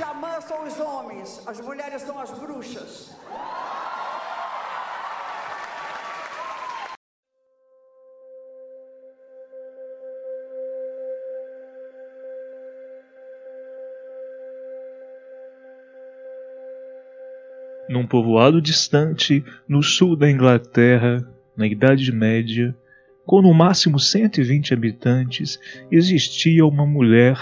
Xamã são os homens, as mulheres são as bruxas. Num povoado distante, no sul da Inglaterra, na Idade Média, com no máximo 120 habitantes, existia uma mulher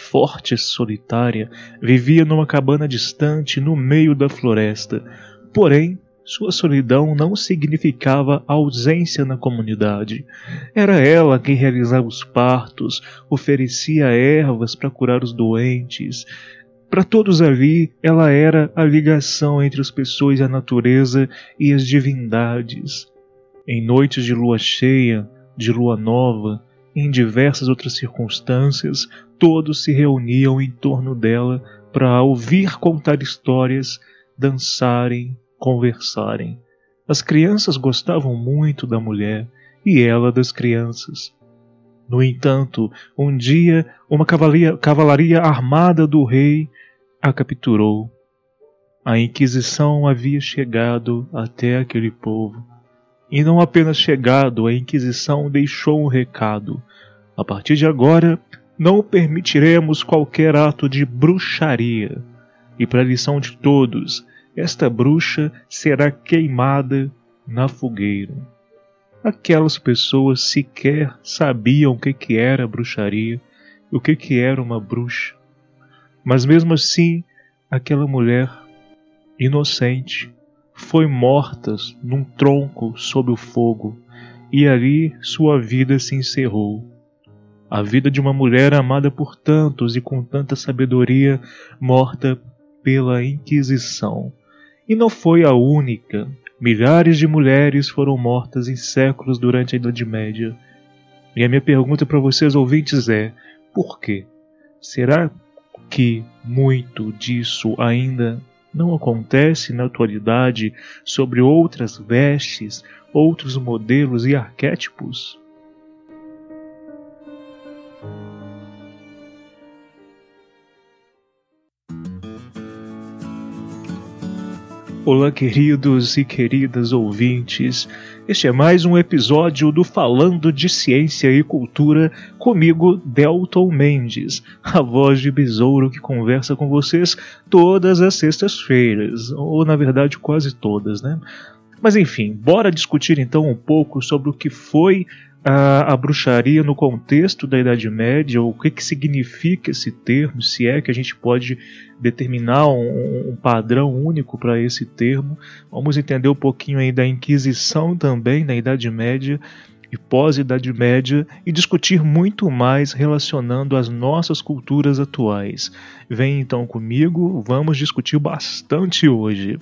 forte e solitária, vivia numa cabana distante no meio da floresta. Porém, sua solidão não significava ausência na comunidade. Era ela quem realizava os partos, oferecia ervas para curar os doentes, para todos ali, ela era a ligação entre as pessoas e a natureza e as divindades. Em noites de lua cheia, de lua nova, em diversas outras circunstâncias, todos se reuniam em torno dela para ouvir contar histórias, dançarem, conversarem. As crianças gostavam muito da mulher e ela das crianças. No entanto, um dia, uma cavalaria, cavalaria armada do rei a capturou. A Inquisição havia chegado até aquele povo. E não apenas chegado, a Inquisição deixou um recado. A partir de agora, não permitiremos qualquer ato de bruxaria. E para lição de todos, esta bruxa será queimada na fogueira. Aquelas pessoas sequer sabiam o que, que era bruxaria, o que, que era uma bruxa. Mas mesmo assim, aquela mulher inocente foi morta num tronco sob o fogo, e ali sua vida se encerrou. A vida de uma mulher amada por tantos e com tanta sabedoria, morta pela Inquisição. E não foi a única. Milhares de mulheres foram mortas em séculos durante a Idade Média. E a minha pergunta para vocês ouvintes é: por quê? Será que muito disso ainda não acontece na atualidade sobre outras vestes, outros modelos e arquétipos? Olá, queridos e queridas ouvintes. Este é mais um episódio do Falando de Ciência e Cultura comigo, Delton Mendes, a voz de besouro que conversa com vocês todas as sextas-feiras, ou na verdade quase todas, né? Mas enfim, bora discutir então um pouco sobre o que foi a, a, bruxaria no contexto da Idade Média, o que, que significa esse termo, se é que a gente pode determinar um, um padrão único para esse termo. Vamos entender um pouquinho aí da Inquisição também na Idade Média e pós-Idade Média e discutir muito mais relacionando as nossas culturas atuais. Vem então comigo, vamos discutir bastante hoje.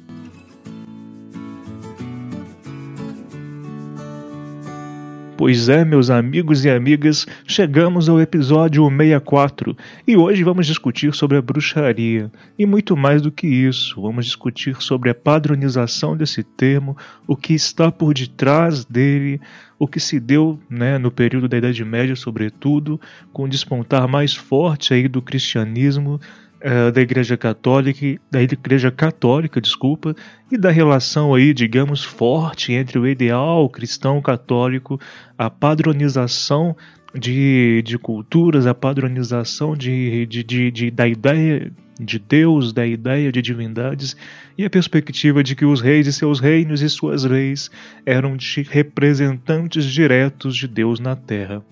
Pois é, meus amigos e amigas, chegamos ao episódio 64 e hoje vamos discutir sobre a bruxaria. E muito mais do que isso, vamos discutir sobre a padronização desse termo, o que está por detrás dele, o que se deu né, no período da Idade Média, sobretudo, com o despontar mais forte aí do cristianismo é, da Igreja Católica, da Igreja Católica, desculpa, e da relação aí, digamos, forte entre o ideal cristão católico, a padronização de, de culturas, a padronização de, de, de, de da ideia de Deus, da ideia de divindades e a perspectiva de que os reis e seus reinos e suas leis eram representantes diretos de Deus na terra.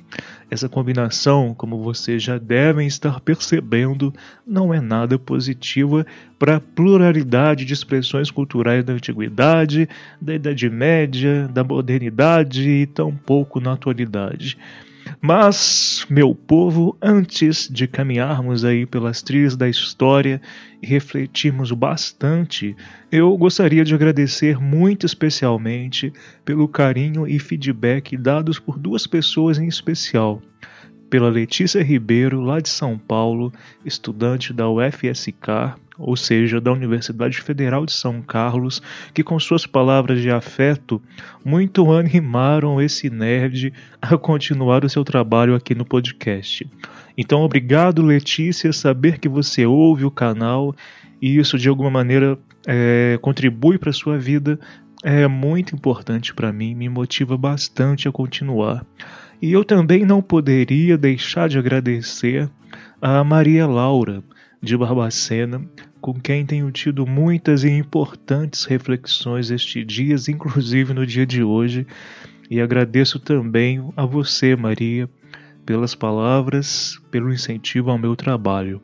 Essa combinação, como vocês já devem estar percebendo, não é nada positiva para a pluralidade de expressões culturais da antiguidade, da Idade Média, da modernidade e tampouco na atualidade. Mas, meu povo, antes de caminharmos aí pelas trilhas da história e refletirmos bastante, eu gostaria de agradecer muito especialmente pelo carinho e feedback dados por duas pessoas em especial. Pela Letícia Ribeiro, lá de São Paulo, estudante da UFSK, ou seja, da Universidade Federal de São Carlos, que com suas palavras de afeto muito animaram esse nerd a continuar o seu trabalho aqui no podcast. Então, obrigado, Letícia, saber que você ouve o canal e isso de alguma maneira é, contribui para a sua vida é muito importante para mim, me motiva bastante a continuar. E eu também não poderia deixar de agradecer a Maria Laura de Barbacena, com quem tenho tido muitas e importantes reflexões estes dias, inclusive no dia de hoje. E agradeço também a você, Maria, pelas palavras, pelo incentivo ao meu trabalho.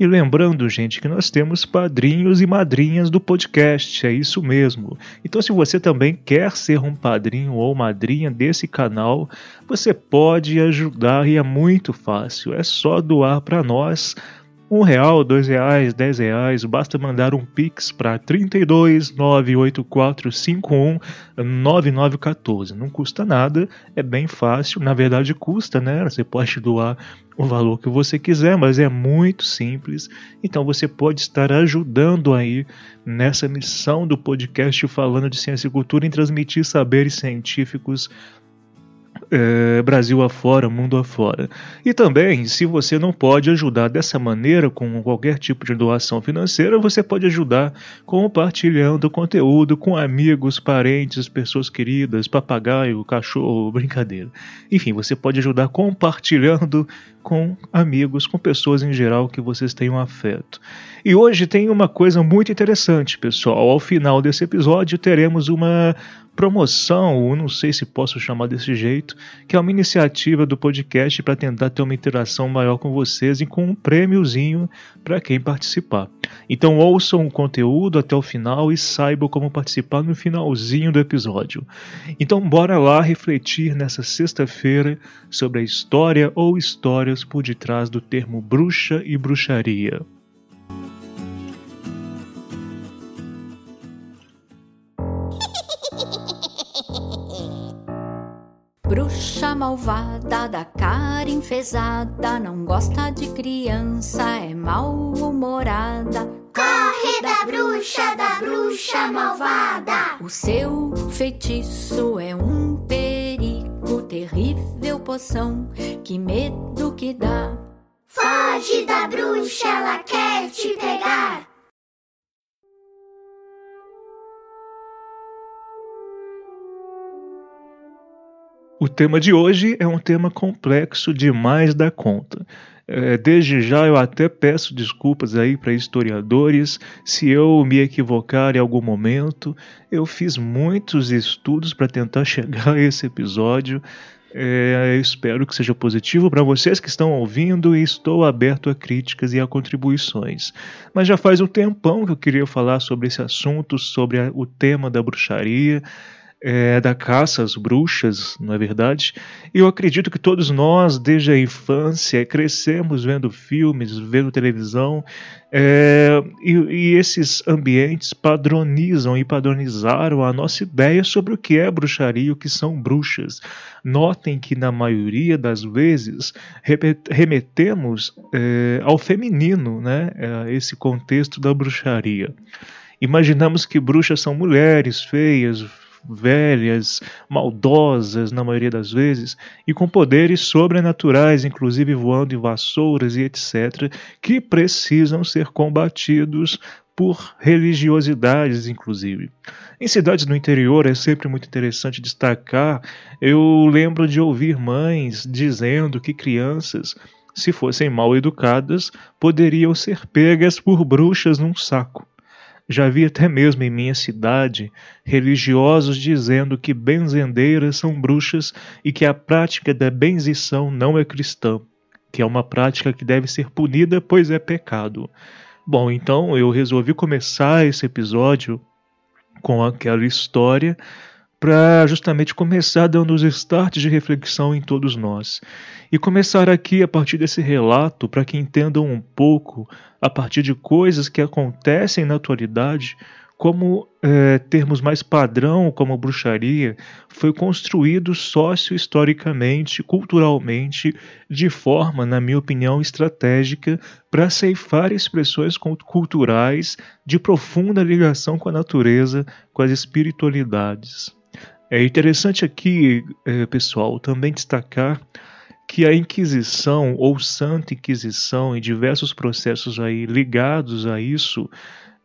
E lembrando, gente, que nós temos padrinhos e madrinhas do podcast, é isso mesmo. Então, se você também quer ser um padrinho ou madrinha desse canal, você pode ajudar e é muito fácil. É só doar para nós um real, dois reais, dez reais, basta mandar um pix para 32 98451 9914. Não custa nada, é bem fácil. Na verdade, custa, né? Você pode doar o valor que você quiser, mas é muito simples. Então você pode estar ajudando aí nessa missão do podcast falando de ciência e cultura em transmitir saberes científicos é, Brasil afora, mundo afora. E também, se você não pode ajudar dessa maneira, com qualquer tipo de doação financeira, você pode ajudar compartilhando conteúdo com amigos, parentes, pessoas queridas, papagaio, cachorro, brincadeira. Enfim, você pode ajudar compartilhando com amigos, com pessoas em geral que vocês tenham afeto. E hoje tem uma coisa muito interessante, pessoal. Ao final desse episódio teremos uma promoção, ou não sei se posso chamar desse jeito, que é uma iniciativa do podcast para tentar ter uma interação maior com vocês e com um prêmiozinho para quem participar. Então ouçam o conteúdo até o final e saibam como participar no finalzinho do episódio. Então bora lá refletir nessa sexta-feira sobre a história ou histórias por detrás do termo bruxa e bruxaria. Bruxa malvada da cara enfesada, não gosta de criança, é mal-humorada. Corre da bruxa, da bruxa malvada. O seu feitiço é um perigo, terrível poção, que medo que dá. Foge da bruxa, ela quer te pegar. O tema de hoje é um tema complexo demais da conta. É, desde já eu até peço desculpas aí para historiadores se eu me equivocar em algum momento. Eu fiz muitos estudos para tentar chegar a esse episódio. É, espero que seja positivo para vocês que estão ouvindo e estou aberto a críticas e a contribuições. Mas já faz um tempão que eu queria falar sobre esse assunto, sobre a, o tema da bruxaria é, da caça às bruxas, não é verdade? Eu acredito que todos nós, desde a infância, crescemos vendo filmes, vendo televisão, é, e, e, esses ambientes padronizam e padronizaram a nossa ideia sobre o que é bruxaria e o que são bruxas. Notem que, na maioria das vezes, remetemos é, ao feminino, né, esse contexto da bruxaria. Imaginamos que bruxas são mulheres feias, velhas, maldosas na maioria das vezes, e com poderes sobrenaturais, inclusive voando em vassouras e etc., que precisam ser combatidos por religiosidades, inclusive. Em cidades do interior é sempre muito interessante destacar. Eu lembro de ouvir mães dizendo que crianças, se fossem mal educadas, poderiam ser pegas por bruxas num saco. Já vi até mesmo em minha cidade religiosos dizendo que benzendeiras são bruxas e que a prática da benzição não é cristã, que é uma prática que deve ser punida, pois é pecado. Bom, então eu resolvi começar esse episódio com aquela história para justamente começar dando os starts de reflexão em todos nós. E começar aqui a partir desse relato para que entendam um pouco, a partir de coisas que acontecem na atualidade, como é, termos mais padrão, como bruxaria, foi construído sócio-historicamente, culturalmente, de forma, na minha opinião, estratégica para ceifar expressões culturais de profunda ligação com a natureza, com as espiritualidades. É interessante aqui, é, pessoal, também destacar que a Inquisição ou Santa Inquisição e diversos processos aí ligados a isso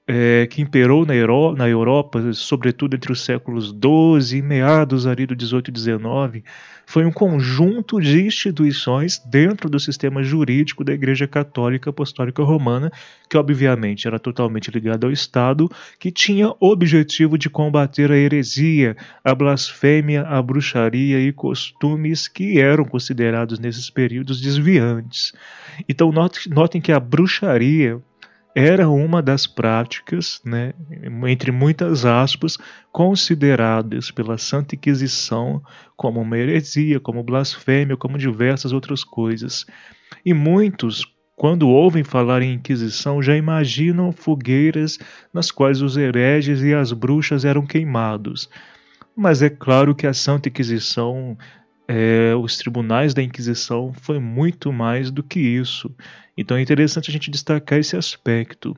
é, que imperou na, Euro, na, Europa, sobretudo entre os séculos XII e meados ali do XVIII e XIX, foi um conjunto de instituições dentro do sistema jurídico da Igreja Católica Apostólica Romana, que obviamente era totalmente ligada ao Estado, que tinha objetivo de combater a heresia, a blasfêmia, a bruxaria e costumes que eram considerados nesses períodos desviantes. Então notem que a bruxaria era uma das práticas, né, entre muitas aspas, consideradas pela Santa Inquisição como uma heresia, como blasfêmia, como diversas outras coisas. E muitos, quando ouvem falar em Inquisição, já imaginam fogueiras nas quais os hereges e as bruxas eram queimados. Mas é claro que a Santa Inquisição é, os tribunais da Inquisição foi muito mais do que isso. Então é interessante a gente destacar esse aspecto.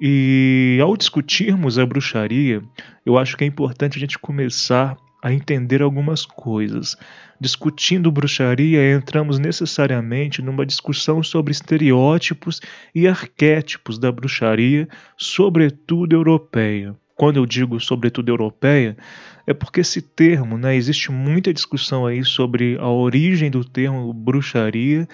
E ao discutirmos a bruxaria, eu acho que é importante a gente começar a entender algumas coisas. Discutindo bruxaria, entramos necessariamente numa discussão sobre estereótipos e arquétipos da bruxaria, sobretudo europeia. Quando eu digo sobretudo europeia, é porque esse termo, né, existe muita discussão aí sobre a origem do termo bruxaria.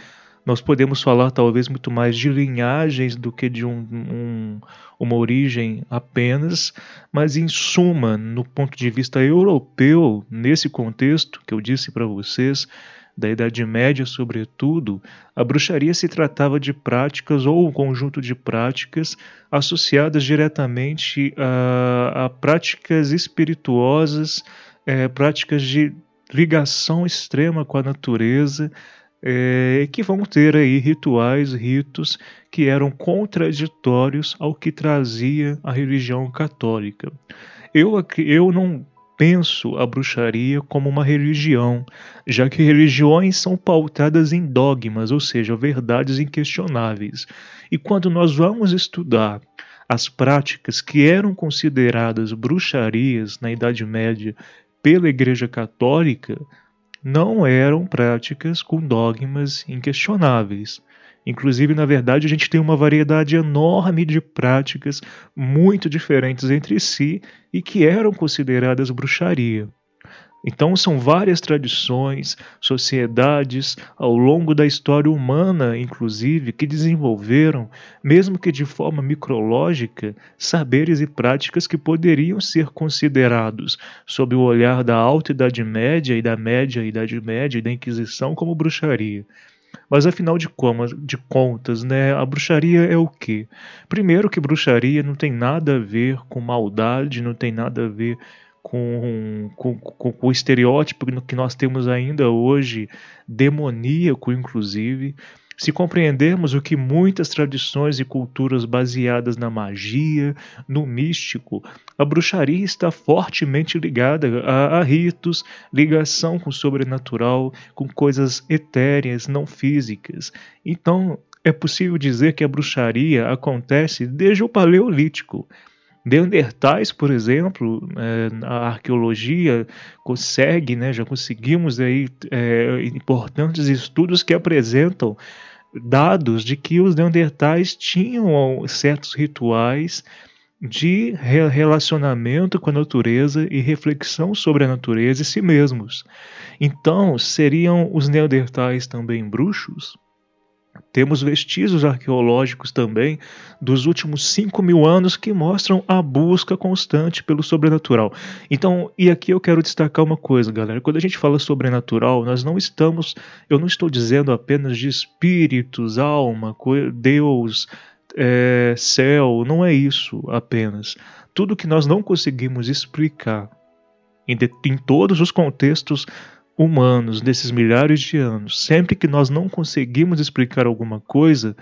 Nós podemos falar talvez muito mais de linhagens do que de um, um, uma origem apenas, mas em suma, no ponto de vista europeu, nesse contexto que eu disse para vocês, da Idade Média, sobretudo, a bruxaria se tratava de práticas ou um conjunto de práticas associadas diretamente a, a práticas espirituosas, é, práticas de ligação extrema com a natureza, é, que vão ter aí rituais, ritos que eram contraditórios ao que trazia a religião católica. Eu, eu não penso a bruxaria como uma religião, já que religiões são pautadas em dogmas, ou seja, verdades inquestionáveis. E quando nós vamos estudar as práticas que eram consideradas bruxarias na Idade Média pela Igreja Católica, não eram práticas com dogmas inquestionáveis. Inclusive, na verdade, a gente tem uma variedade enorme de práticas muito diferentes entre si e que eram consideradas bruxaria. Então, são várias tradições, sociedades ao longo da história humana, inclusive, que desenvolveram, mesmo que de forma micrológica, saberes e práticas que poderiam ser considerados, sob o olhar da Alta Idade Média e da Média Idade Média e da Inquisição, como bruxaria. Mas afinal de, de contas, né, a bruxaria é o quê? Primeiro que bruxaria não tem nada a ver com maldade, não tem nada a ver com, com, com, com, o estereótipo que nós temos ainda hoje, demoníaco inclusive. Se compreendermos o que muitas tradições e culturas baseadas na magia, no místico, a bruxaria está fortemente ligada a, a ritos, ligação com o sobrenatural, com coisas etéreas, não físicas. Então, é possível dizer que a bruxaria acontece desde o Paleolítico. Neandertais, por exemplo, é, a arqueologia consegue, né, já conseguimos aí é, importantes estudos que apresentam dados de que os neandertais tinham certos rituais de relacionamento com a natureza e reflexão sobre a natureza e si mesmos. Então, seriam os neandertais também bruxos? Temos vestígios arqueológicos também dos últimos 5 mil anos que mostram a busca constante pelo sobrenatural. Então, e aqui eu quero destacar uma coisa, galera. Quando a gente fala sobrenatural, nós não estamos, eu não estou dizendo apenas de espíritos, alma, Deus, é, céu, não é isso apenas. Tudo que nós não conseguimos explicar em, de, em todos os contextos humanos desses milhares de anos, sempre que nós não conseguimos explicar alguma coisa,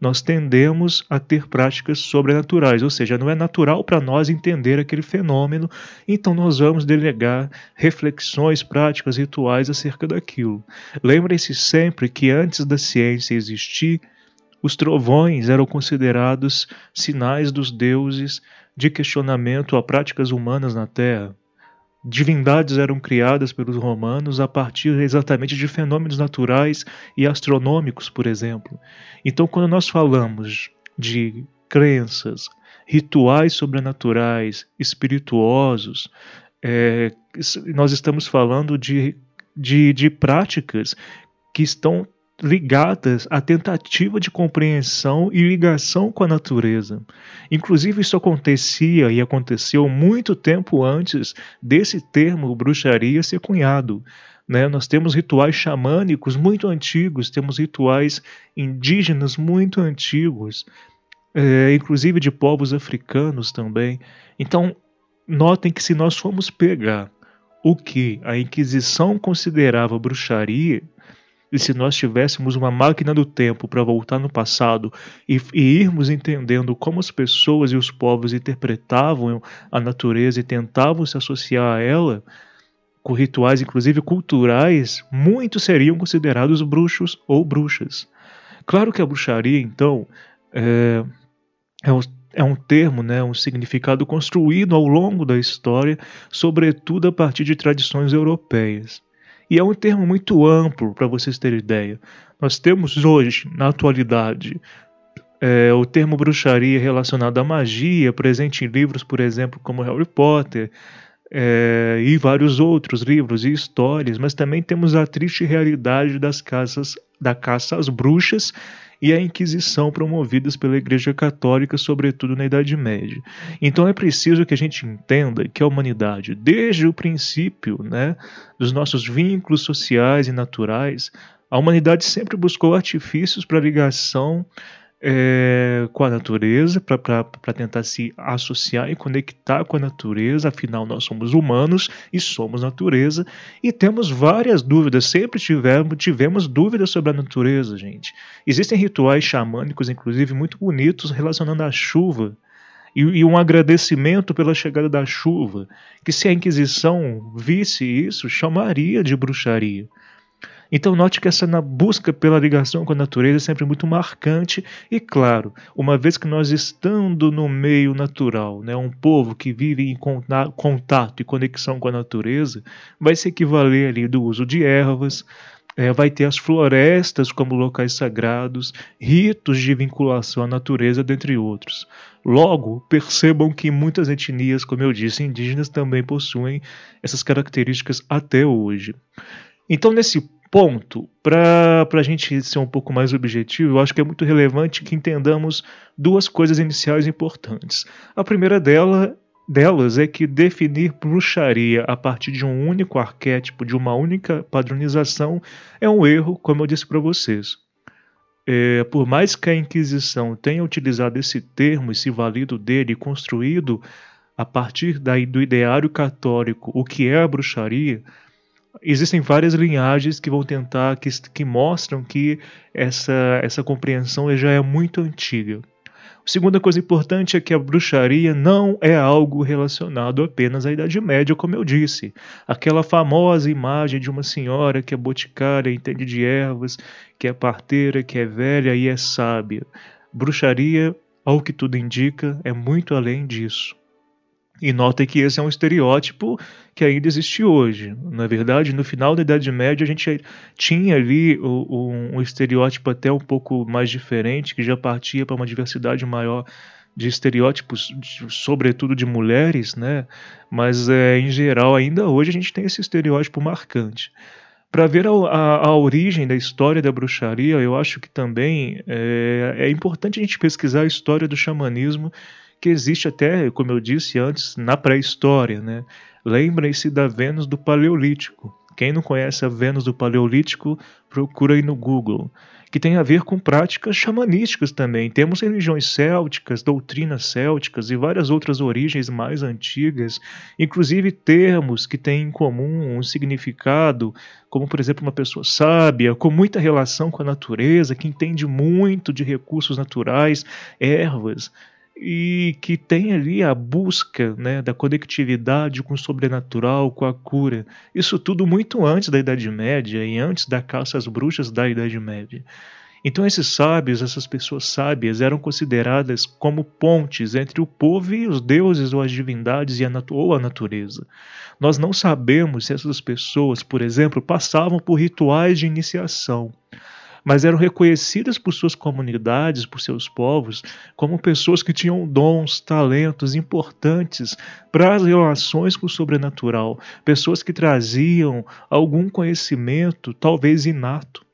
nós tendemos a ter práticas sobrenaturais, ou seja, não é natural para nós entender aquele fenômeno, então nós vamos delegar reflexões, práticas, rituais acerca daquilo. Lembrem-se sempre que antes da ciência existir, os trovões eram considerados sinais dos deuses de questionamento a práticas humanas na Terra. Divindades eram criadas pelos romanos a partir exatamente de fenômenos naturais e astronômicos, por exemplo. Então, quando nós falamos de crenças, rituais sobrenaturais, espirituosos, é, nós estamos falando de, de, de práticas que estão ligadas à tentativa de compreensão e ligação com a natureza. Inclusive, isso acontecia e aconteceu muito tempo antes desse termo bruxaria ser cunhado. Né? Nós temos rituais xamânicos muito antigos, temos rituais indígenas muito antigos, é, inclusive de povos africanos também. Então, notem que se nós formos pegar o que a Inquisição considerava bruxaria, e se nós tivéssemos uma máquina do tempo para voltar no passado e, e, irmos entendendo como as pessoas e os povos interpretavam a natureza e tentavam se associar a ela, com rituais inclusive culturais, muitos seriam considerados bruxos ou bruxas. Claro que a bruxaria, então, é, é um, é um termo, né, um significado construído ao longo da história, sobretudo a partir de tradições europeias. E é um termo muito amplo para vocês terem ideia. Nós temos hoje, na atualidade, é, o termo bruxaria relacionado à magia, presente em livros, por exemplo, como Harry Potter, é, e vários outros livros e histórias, mas também temos a triste realidade das casas da caça às bruxas e a Inquisição promovidas pela Igreja Católica, sobretudo na Idade Média. Então é preciso que a gente entenda que a humanidade, desde o princípio né, dos nossos vínculos sociais e naturais, a humanidade sempre buscou artifícios para ligação é, com a natureza, para tentar se associar e conectar com a natureza, afinal nós somos humanos e somos natureza, e temos várias dúvidas, sempre tivemos, tivemos dúvidas sobre a natureza, gente. Existem rituais xamânicos, inclusive, muito bonitos relacionando à chuva. E, e um agradecimento pela chegada da chuva, que se a Inquisição visse isso, chamaria de bruxaria. Então note que essa busca pela ligação com a natureza é sempre muito marcante e claro, uma vez que nós estando no meio natural, né, um povo que vive em contato e conexão com a natureza, vai se equivaler ali do uso de ervas, é, vai ter as florestas como locais sagrados, ritos de vinculação à natureza, dentre outros. Logo, percebam que muitas etnias, como eu disse, indígenas também possuem essas características até hoje. Então, nesse ponto, para a gente ser um pouco mais objetivo, eu acho que é muito relevante que entendamos duas coisas iniciais importantes. A primeira dela, delas é que definir bruxaria a partir de um único arquétipo, de uma única padronização, é um erro, como eu disse para vocês. É, por mais que a Inquisição tenha utilizado esse termo e se valido dele, construído a partir daí do ideário católico o que é a bruxaria, existem várias linhagens que vão tentar, que, que mostram que essa, essa compreensão já é muito antiga. A segunda coisa importante é que a bruxaria não é algo relacionado apenas à Idade Média, como eu disse. Aquela famosa imagem de uma senhora que é boticária, entende de ervas, que é parteira, que é velha e é sábia. Bruxaria, ao que tudo indica, é muito além disso. E notem que esse é um estereótipo que ainda existe hoje. Na verdade, no final da Idade Média, a gente tinha ali um, um estereótipo até um pouco mais diferente, que já partia para uma diversidade maior de estereótipos, sobretudo de mulheres, né? Mas é, em geral, ainda hoje a gente tem esse estereótipo marcante. Para ver a, a, a, origem da história da bruxaria, eu acho que também é, é importante a gente pesquisar a história do xamanismo que existe até, como eu disse antes, na pré-história. Né? Lembrem-se da Vênus do Paleolítico. Quem não conhece a Vênus do Paleolítico, procura aí no Google. que tem a ver com práticas xamanísticas também. Temos religiões célticas, doutrinas célticas e várias outras origens mais antigas, inclusive termos que têm em comum um significado, como por exemplo uma pessoa sábia, com muita relação com a natureza, que entende muito de recursos naturais, ervas e que tem ali a busca né, da conectividade com o sobrenatural, com a cura. Isso tudo muito antes da Idade Média e antes da caça às bruxas da Idade Média. Então, esses sábios, essas pessoas sábias, eram consideradas como pontes entre o povo e os deuses ou as divindades a ou a natureza. Nós não sabemos se essas pessoas, por exemplo, passavam por rituais de iniciação mas eram reconhecidas por suas comunidades, por seus povos, como pessoas que tinham dons, talentos importantes para as relações com o sobrenatural, pessoas que traziam algum conhecimento, talvez inato.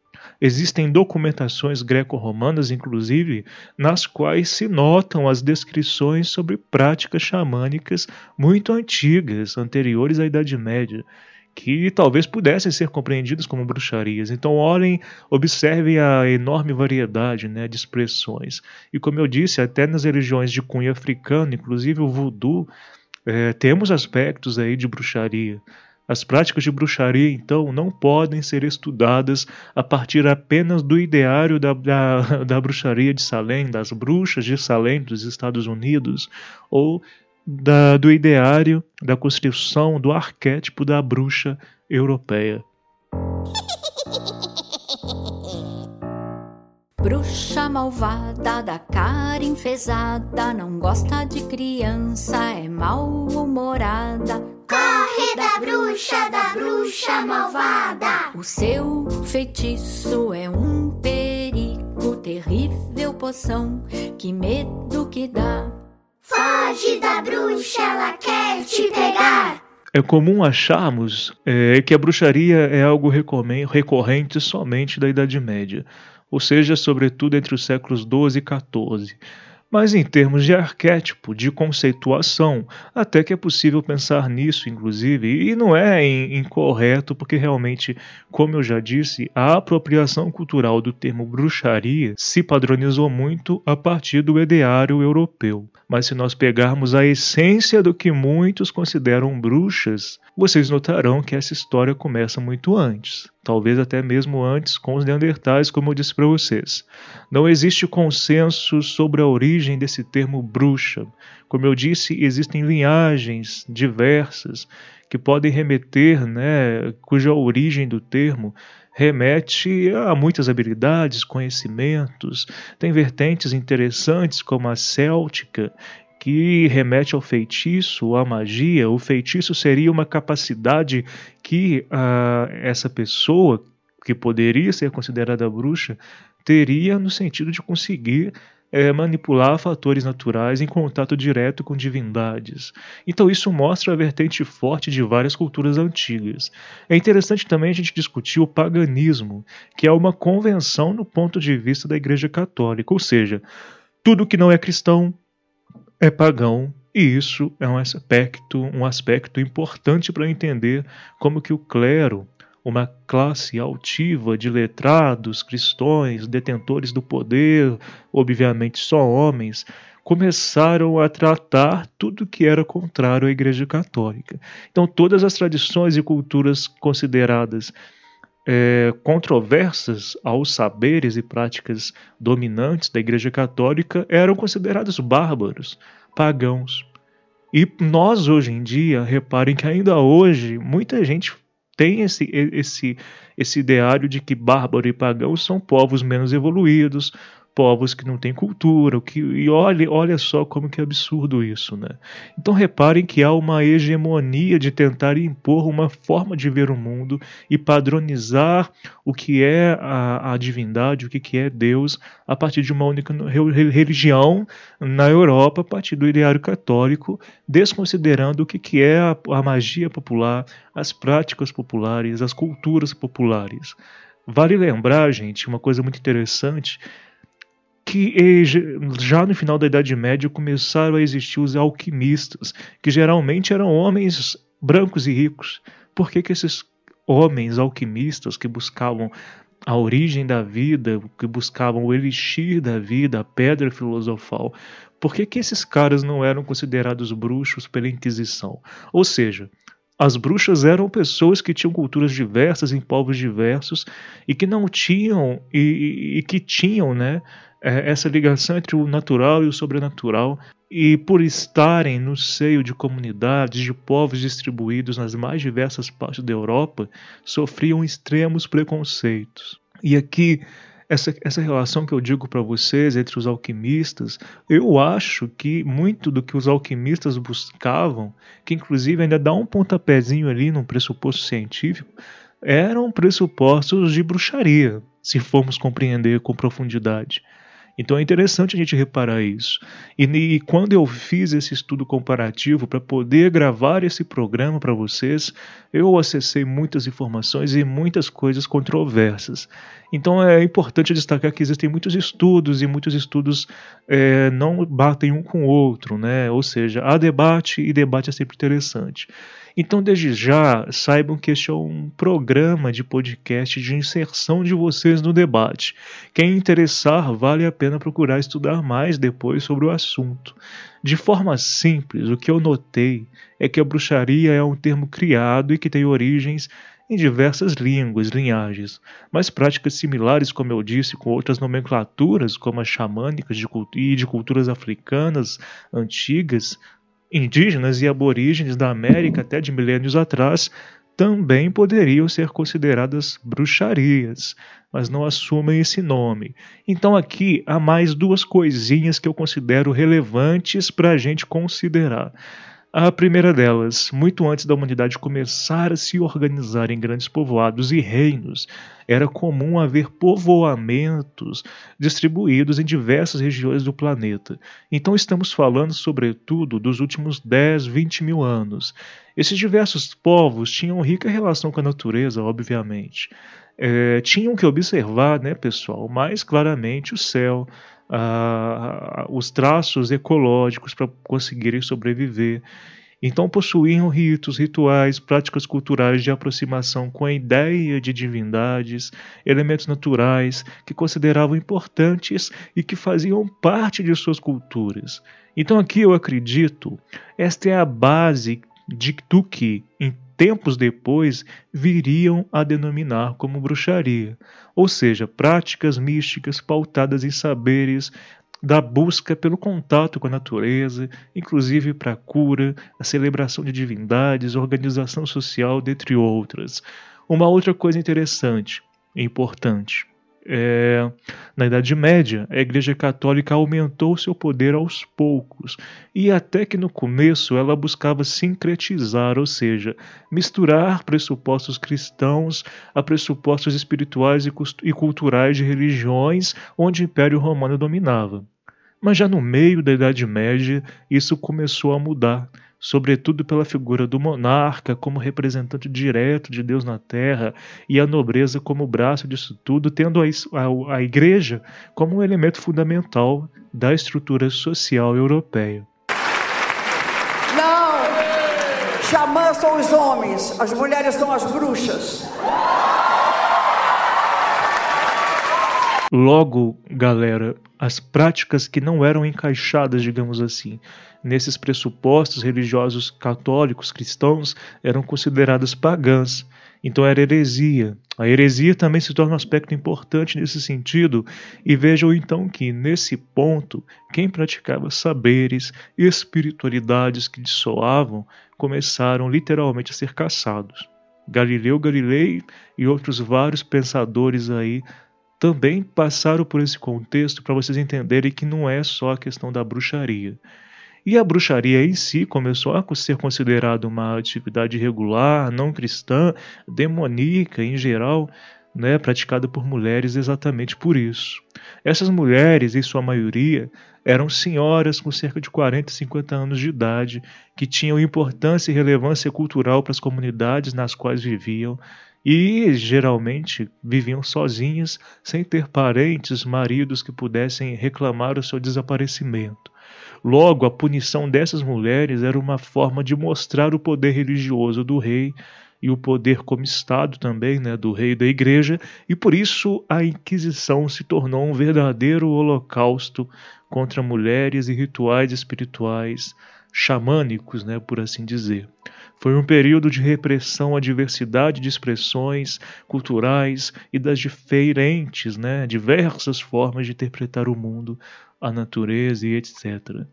Existem documentações greco-romanas, inclusive, nas quais se notam as descrições sobre práticas xamânicas muito antigas, anteriores à Idade Média que talvez pudessem ser compreendidos como bruxarias. Então, olhem, observem a enorme variedade né, de expressões. E como eu disse, até nas religiões de cunho africano, inclusive o voodoo, é, temos aspectos aí de bruxaria. As práticas de bruxaria, então, não podem ser estudadas a partir apenas do ideário da, da, da bruxaria de Salem, das bruxas de Salem dos Estados Unidos, ou da, do ideário, da construção, do arquétipo da bruxa europeia. Bruxa malvada, da cara enfesada, não gosta de criança, é mal-humorada. Corre da bruxa, da bruxa malvada. O seu feitiço é um perigo, terrível poção, que medo que dá. Foge da bruxa, ela quer te pegar. É comum acharmos é, que a bruxaria é algo recorrente somente da Idade Média, ou seja, sobretudo entre os séculos XII e XIV. Mas em termos de arquétipo, de conceituação, até que é possível pensar nisso, inclusive, e não é incorreto, porque realmente, como eu já disse, a apropriação cultural do termo bruxaria se padronizou muito a partir do ideário europeu. Mas se nós pegarmos a essência do que muitos consideram bruxas, vocês notarão que essa história começa muito antes talvez até mesmo antes com os neandertais, como eu disse para vocês. Não existe consenso sobre a origem desse termo bruxa. Como eu disse, existem linhagens diversas que podem remeter, né, cuja origem do termo remete a muitas habilidades, conhecimentos. Tem vertentes interessantes como a céltica, que remete ao feitiço, à magia. O feitiço seria uma capacidade que uh, essa pessoa, que poderia ser considerada bruxa, teria no sentido de conseguir é, manipular fatores naturais em contato direto com divindades. Então isso mostra a vertente forte de várias culturas antigas. É interessante também a gente discutir o paganismo, que é uma convenção no ponto de vista da Igreja Católica, ou seja, tudo que não é cristão é pagão e isso é um aspecto, um aspecto importante para entender como que o clero, uma classe altiva de letrados, cristãos, detentores do poder, obviamente só homens, começaram a tratar tudo que era contrário à Igreja Católica. Então, todas as tradições e culturas consideradas é, controversas aos saberes e práticas dominantes da Igreja Católica eram considerados bárbaros, pagãos. E nós hoje em dia, reparem que ainda hoje muita gente tem esse, esse, esse ideário de que bárbaro e pagão são povos menos evoluídos, povos que não têm cultura, que, e olha, olha só como que é absurdo isso, né? Então reparem que há uma hegemonia de tentar impor uma forma de ver o mundo e padronizar o que é a, a divindade, o que, que é Deus, a partir de uma única religião na Europa, a partir do ideário católico, desconsiderando o que, que é a, a magia popular, as práticas populares, as culturas populares. Vale lembrar, gente, uma coisa muito interessante que já no final da Idade Média começaram a existir os alquimistas, que geralmente eram homens brancos e ricos. Por que, que esses homens alquimistas que buscavam a origem da vida, que buscavam o elixir da vida, a pedra filosofal, por que, que esses caras não eram considerados bruxos pela Inquisição? Ou seja, as bruxas eram pessoas que tinham culturas diversas em povos diversos e que não tinham e, e, que tinham, né, é, essa ligação entre o natural e o sobrenatural e por estarem no seio de comunidades de povos distribuídos nas mais diversas partes da Europa, sofriam extremos preconceitos. E aqui essa, essa relação que eu digo para vocês entre os alquimistas, eu acho que muito do que os alquimistas buscavam, que inclusive ainda dá um pontapézinho ali num pressuposto científico, eram pressupostos de bruxaria, se formos compreender com profundidade. Então é interessante a gente reparar isso. E, e quando eu fiz esse estudo comparativo para poder gravar esse programa para vocês, eu acessei muitas informações e muitas coisas controversas. Então é importante destacar que existem muitos estudos e muitos estudos é, não batem um com o outro, né? Ou seja, há debate e debate é sempre interessante. Então, desde já, saibam que este é um programa de podcast de inserção de vocês no debate. Quem interessar, vale a pena procurar estudar mais depois sobre o assunto. De forma simples, o que eu notei é que a bruxaria é um termo criado e que tem origens em diversas línguas, linhagens, mas práticas similares, como eu disse, com outras nomenclaturas, como as xamânicas de, e de culturas africanas antigas, indígenas e aborígenes da América até de milênios atrás também poderiam ser consideradas bruxarias, mas não assumem esse nome. Então aqui há mais duas coisinhas que eu considero relevantes para a gente considerar. A primeira delas, muito antes da humanidade começar a se organizar em grandes povoados e reinos, era comum haver povoamentos distribuídos em diversas regiões do planeta. Então estamos falando, sobretudo, dos últimos 10, 20 mil anos. Esses diversos povos tinham rica relação com a natureza, obviamente. É, tinham que observar, né, pessoal, mais claramente o céu, os traços ecológicos para conseguirem sobreviver. Então possuíam ritos, rituais, práticas culturais de aproximação com a ideia de divindades, elementos naturais que consideravam importantes e que faziam parte de suas culturas. Então aqui eu acredito, esta é a base de, do que, em tempos depois viriam a denominar como bruxaria, ou seja, práticas místicas pautadas em saberes da busca pelo contato com a natureza, inclusive para a cura, a celebração de divindades, organização social, dentre outras. Uma outra coisa interessante e importante é, na Idade Média, a Igreja Católica aumentou seu poder aos poucos, e até que no começo ela buscava sincretizar, ou seja, misturar pressupostos cristãos a pressupostos espirituais e culturais de religiões onde o Império Romano dominava. Mas já no meio da Idade Média, isso começou a mudar sobretudo pela figura do monarca como representante direto de Deus na terra e a nobreza como braço disso tudo, tendo a, a, a igreja como um elemento fundamental da estrutura social europeia. Não! Xamãs são os homens, as mulheres são as bruxas. Logo, galera, as práticas que não eram encaixadas, digamos assim, nesses pressupostos religiosos católicos cristãos eram consideradas pagãs. Então era heresia. A heresia também se torna um aspecto importante nesse sentido, e vejam então que, nesse ponto, quem praticava saberes e espiritualidades que dissoavam começaram literalmente a ser caçados. Galileu Galilei e outros vários pensadores aí também passaram por esse contexto para vocês entenderem que não é só a questão da bruxaria. E a bruxaria em si começou a ser considerada uma atividade regular, não cristã, demoníaca em geral, né, praticada por mulheres exatamente por isso. Essas mulheres, em sua maioria, eram senhoras com cerca de 40, 50 anos de idade, que tinham importância e relevância cultural para as comunidades nas quais viviam e geralmente viviam sozinhas, sem ter parentes, maridos que pudessem reclamar o seu desaparecimento. Logo, a punição dessas mulheres era uma forma de mostrar o poder religioso do rei e o poder como Estado também, né, do rei da igreja, e por isso a Inquisição se tornou um verdadeiro holocausto contra mulheres e rituais espirituais xamânicos, né, por assim dizer. Foi um período de repressão à diversidade de expressões culturais e das diferentes, né, diversas formas de interpretar o mundo, a natureza e etc.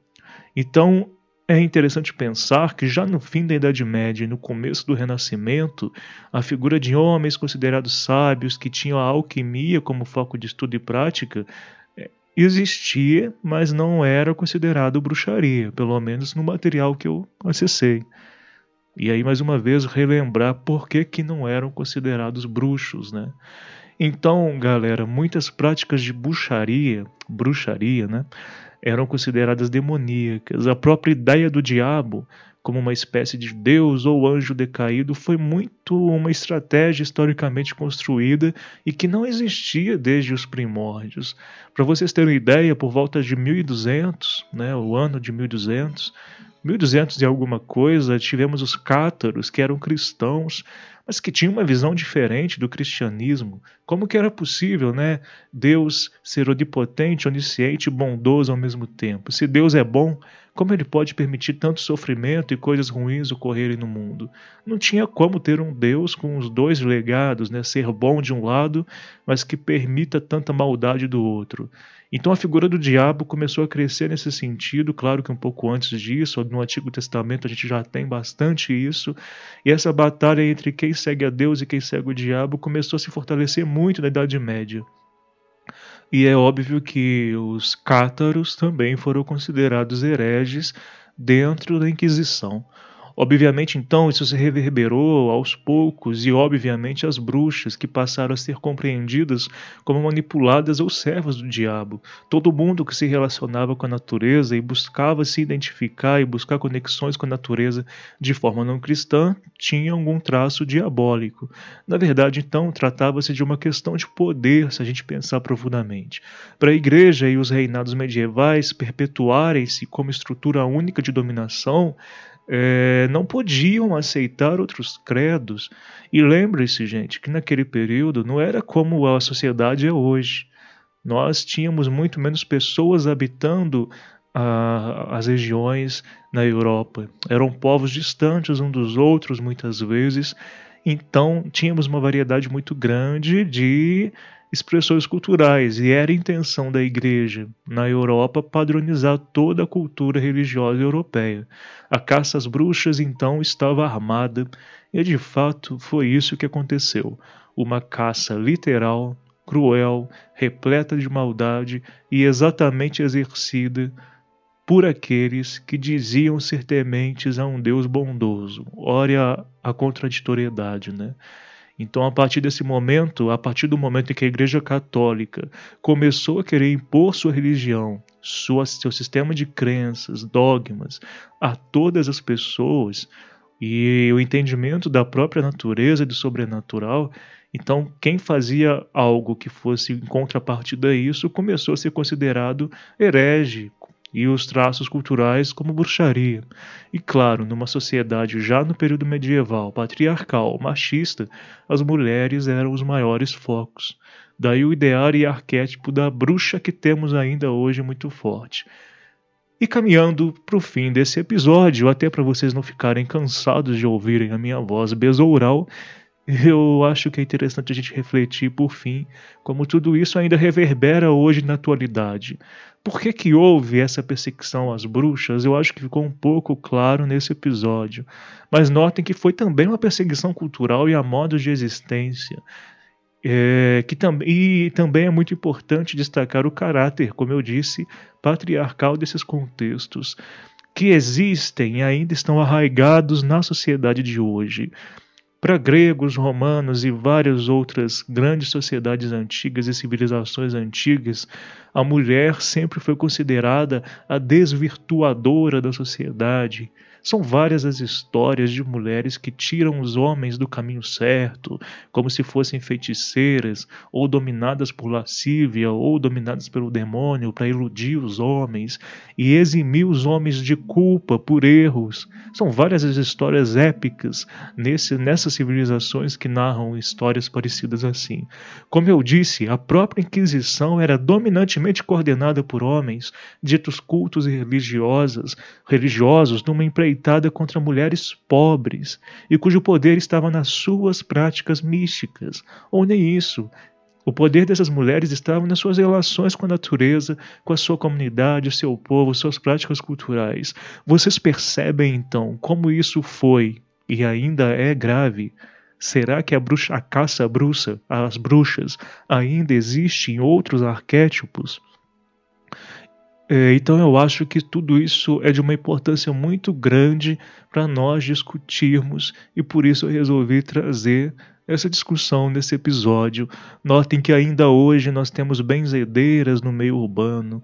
Então, é interessante pensar que já no fim da Idade Média e no começo do Renascimento, a figura de homens considerados sábios que tinham a alquimia como foco de estudo e prática existia, mas não era considerado bruxaria, pelo menos no material que eu acessei. E aí, mais uma vez, relembrar por que, que não eram considerados bruxos, né? Então, galera, muitas práticas de bruxaria, bruxaria, né, eram consideradas demoníacas. A própria ideia do diabo como uma espécie de deus ou anjo decaído foi muito uma estratégia historicamente construída e que não existia desde os primórdios. Para vocês terem ideia, por volta de 1200, né, o ano de 1200, 1200 e alguma coisa, tivemos os cátaros, que eram cristãos, mas que tinham uma visão diferente do cristianismo. Como que era possível, né, Deus ser onipotente, onisciente e bondoso ao mesmo tempo? Se Deus é bom, como ele pode permitir tanto sofrimento e coisas ruins ocorrerem no mundo? Não tinha como ter um Deus com os dois legados, né, ser bom de um lado, mas que permita tanta maldade do outro. Então a figura do diabo começou a crescer nesse sentido, claro que um pouco antes disso, no Antigo Testamento a gente já tem bastante isso, e essa batalha entre quem segue a Deus e quem segue o diabo começou a se fortalecer muito na Idade Média. E é óbvio que os cátaros também foram considerados hereges dentro da Inquisição. Obviamente, então, isso se reverberou aos poucos e, obviamente, as bruxas, que passaram a ser compreendidas como manipuladas ou servas do diabo. Todo mundo que se relacionava com a natureza e buscava se identificar e buscar conexões com a natureza de forma não cristã tinha algum traço diabólico. Na verdade, então, tratava-se de uma questão de poder, se a gente pensar profundamente. Para a igreja e os reinados medievais perpetuarem-se como estrutura única de dominação, é, não podiam aceitar outros credos. E lembre-se, gente, que naquele período não era como a sociedade é hoje. Nós tínhamos muito menos pessoas habitando as regiões na Europa. Eram povos distantes uns dos outros, muitas vezes. Então, tínhamos uma variedade muito grande de expressões culturais, e era intenção da Igreja na Europa padronizar toda a cultura religiosa europeia. A caça às bruxas então estava armada, e de fato foi isso que aconteceu: uma caça literal, cruel, repleta de maldade e exatamente exercida por aqueles que diziam ser tementes a um Deus bondoso. Olha a contraditoriedade, né? Então, a partir desse momento, a partir do momento em que a Igreja Católica começou a querer impor sua religião, sua, seu sistema de crenças, dogmas a todas as pessoas e o entendimento da própria natureza e do sobrenatural, então quem fazia algo que fosse em contrapartida a isso começou a ser considerado herege, e os traços culturais como bruxaria. E claro, numa sociedade já no período medieval, patriarcal, machista, as mulheres eram os maiores focos. Daí o ideário e arquétipo da bruxa que temos ainda hoje muito forte. E caminhando para o fim desse episódio, até para vocês não ficarem cansados de ouvirem a minha voz besoural, eu acho que é interessante a gente refletir, por fim, como tudo isso ainda reverbera hoje na atualidade. Por que, que houve essa perseguição às bruxas? Eu acho que ficou um pouco claro nesse episódio. Mas notem que foi também uma perseguição cultural e a modos de existência. É, que tam e também é muito importante destacar o caráter, como eu disse, patriarcal desses contextos, que existem e ainda estão arraigados na sociedade de hoje. Para gregos, romanos e várias outras grandes sociedades antigas e civilizações antigas, a mulher sempre foi considerada a desvirtuadora da sociedade, São várias as histórias de mulheres que tiram os homens do caminho certo, como se fossem feiticeiras, ou dominadas por lascívia, ou dominadas pelo demônio para iludir os homens e eximir os homens de culpa por erros. São várias as histórias épicas nesse, nessas civilizações que narram histórias parecidas assim. Como eu disse, a própria Inquisição era dominantemente coordenada por homens, ditos cultos e religiosas, religiosos numa empreitada empreitada contra mulheres pobres e cujo poder estava nas suas práticas místicas, ou nem isso. O poder dessas mulheres estava nas suas relações com a natureza, com a sua comunidade, o seu povo, suas práticas culturais. Vocês percebem então como isso foi e ainda é grave? Será que a, bruxa, a caça bruxa, as bruxas, ainda existe em outros arquétipos? É, então eu acho que tudo isso é de uma importância muito grande para nós discutirmos e por isso eu resolvi trazer essa discussão nesse episódio. Notem que ainda hoje nós temos benzedeiras no meio urbano,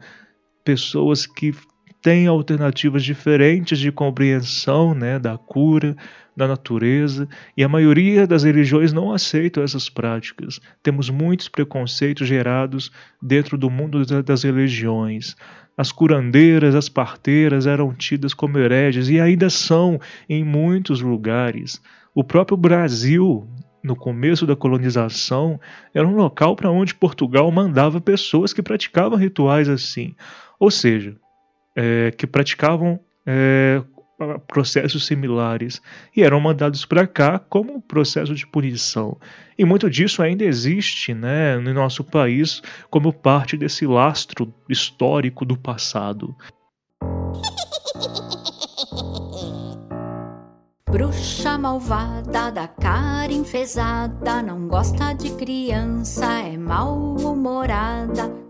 pessoas que têm alternativas diferentes de compreensão né, da cura, da natureza, e a maioria das religiões não aceitam essas práticas. Temos muitos preconceitos gerados dentro do mundo das religiões. As curandeiras, as parteiras eram tidas como hereges e ainda são em muitos lugares. O próprio Brasil, no começo da colonização, era um local para onde Portugal mandava pessoas que praticavam rituais assim, ou seja, é, que praticavam é, processos similares e eram mandados para cá como processo de punição. E muito disso ainda existe né, no nosso país como parte desse lastro histórico do passado. Bruxa malvada da cara enfesada, não gosta de criança, é mal-humorada.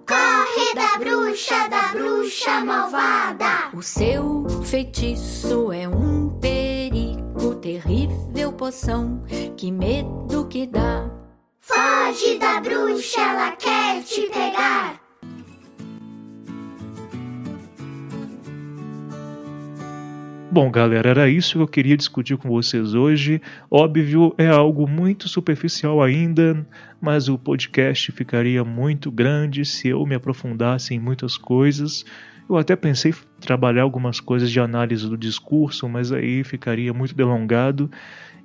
Da bruxa, da bruxa malvada. O seu feitiço é um perigo, terrível poção, que medo que dá. Foge da bruxa, ela quer te pegar. Bom, galera, era isso que eu queria discutir com vocês hoje. Óbvio, é algo muito superficial ainda, mas o podcast ficaria muito grande se eu me aprofundasse em muitas coisas. Eu até pensei em trabalhar algumas coisas de análise do discurso, mas aí ficaria muito delongado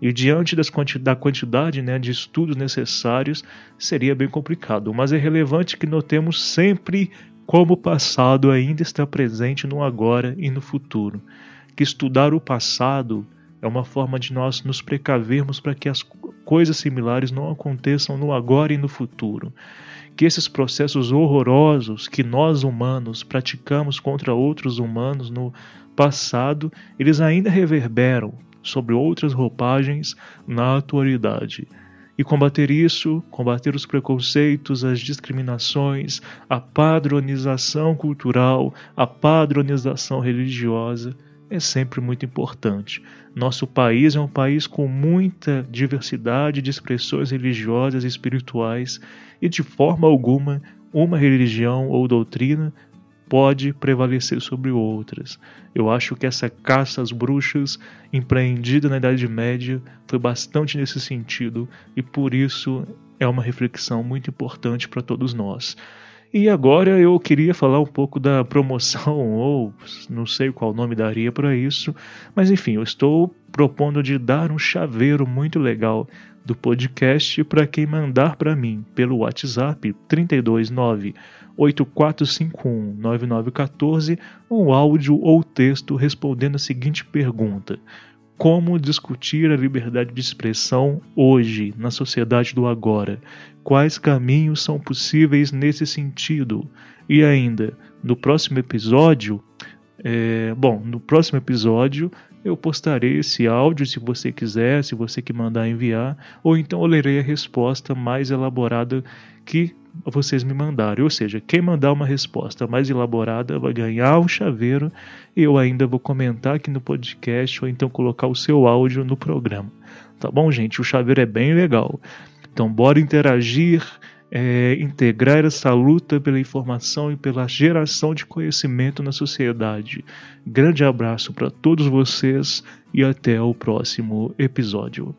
e diante quanti da quantidade né, de estudos necessários seria bem complicado. Mas é relevante que notemos sempre como o passado ainda está presente no agora e no futuro que estudar o passado é uma forma de nós nos precavermos para que as coisas similares não aconteçam no agora e no futuro. Que esses processos horrorosos que nós humanos praticamos contra outros humanos no passado, eles ainda reverberam sobre outras roupagens na atualidade. E combater isso, combater os preconceitos, as discriminações, a padronização cultural, a padronização religiosa, é sempre muito importante. Nosso país é um país com muita diversidade de expressões religiosas e espirituais, e de forma alguma uma religião ou doutrina pode prevalecer sobre outras. Eu acho que essa caça às bruxas empreendida na Idade Média foi bastante nesse sentido e por isso é uma reflexão muito importante para todos nós. E agora eu queria falar um pouco da promoção, ou não sei qual nome daria para isso, mas enfim, eu estou propondo de dar um chaveiro muito legal do podcast para quem mandar para mim pelo WhatsApp 329 8451 9914 um áudio ou texto respondendo a seguinte pergunta: como discutir a liberdade de expressão hoje, na sociedade do agora? Quais caminhos são possíveis nesse sentido? E ainda, no próximo episódio, é, bom, no próximo episódio eu postarei esse áudio se você quiser, se você que mandar enviar, ou então eu lerei a resposta mais elaborada que vocês me mandarem. Ou seja, quem mandar uma resposta mais elaborada vai ganhar um chaveiro e eu ainda vou comentar aqui no podcast ou então colocar o seu áudio no programa. Tá bom, gente? O chaveiro é bem legal. Então, bora interagir é, integrar essa luta pela informação e pela geração de conhecimento na sociedade. Grande abraço para todos vocês e até o próximo episódio.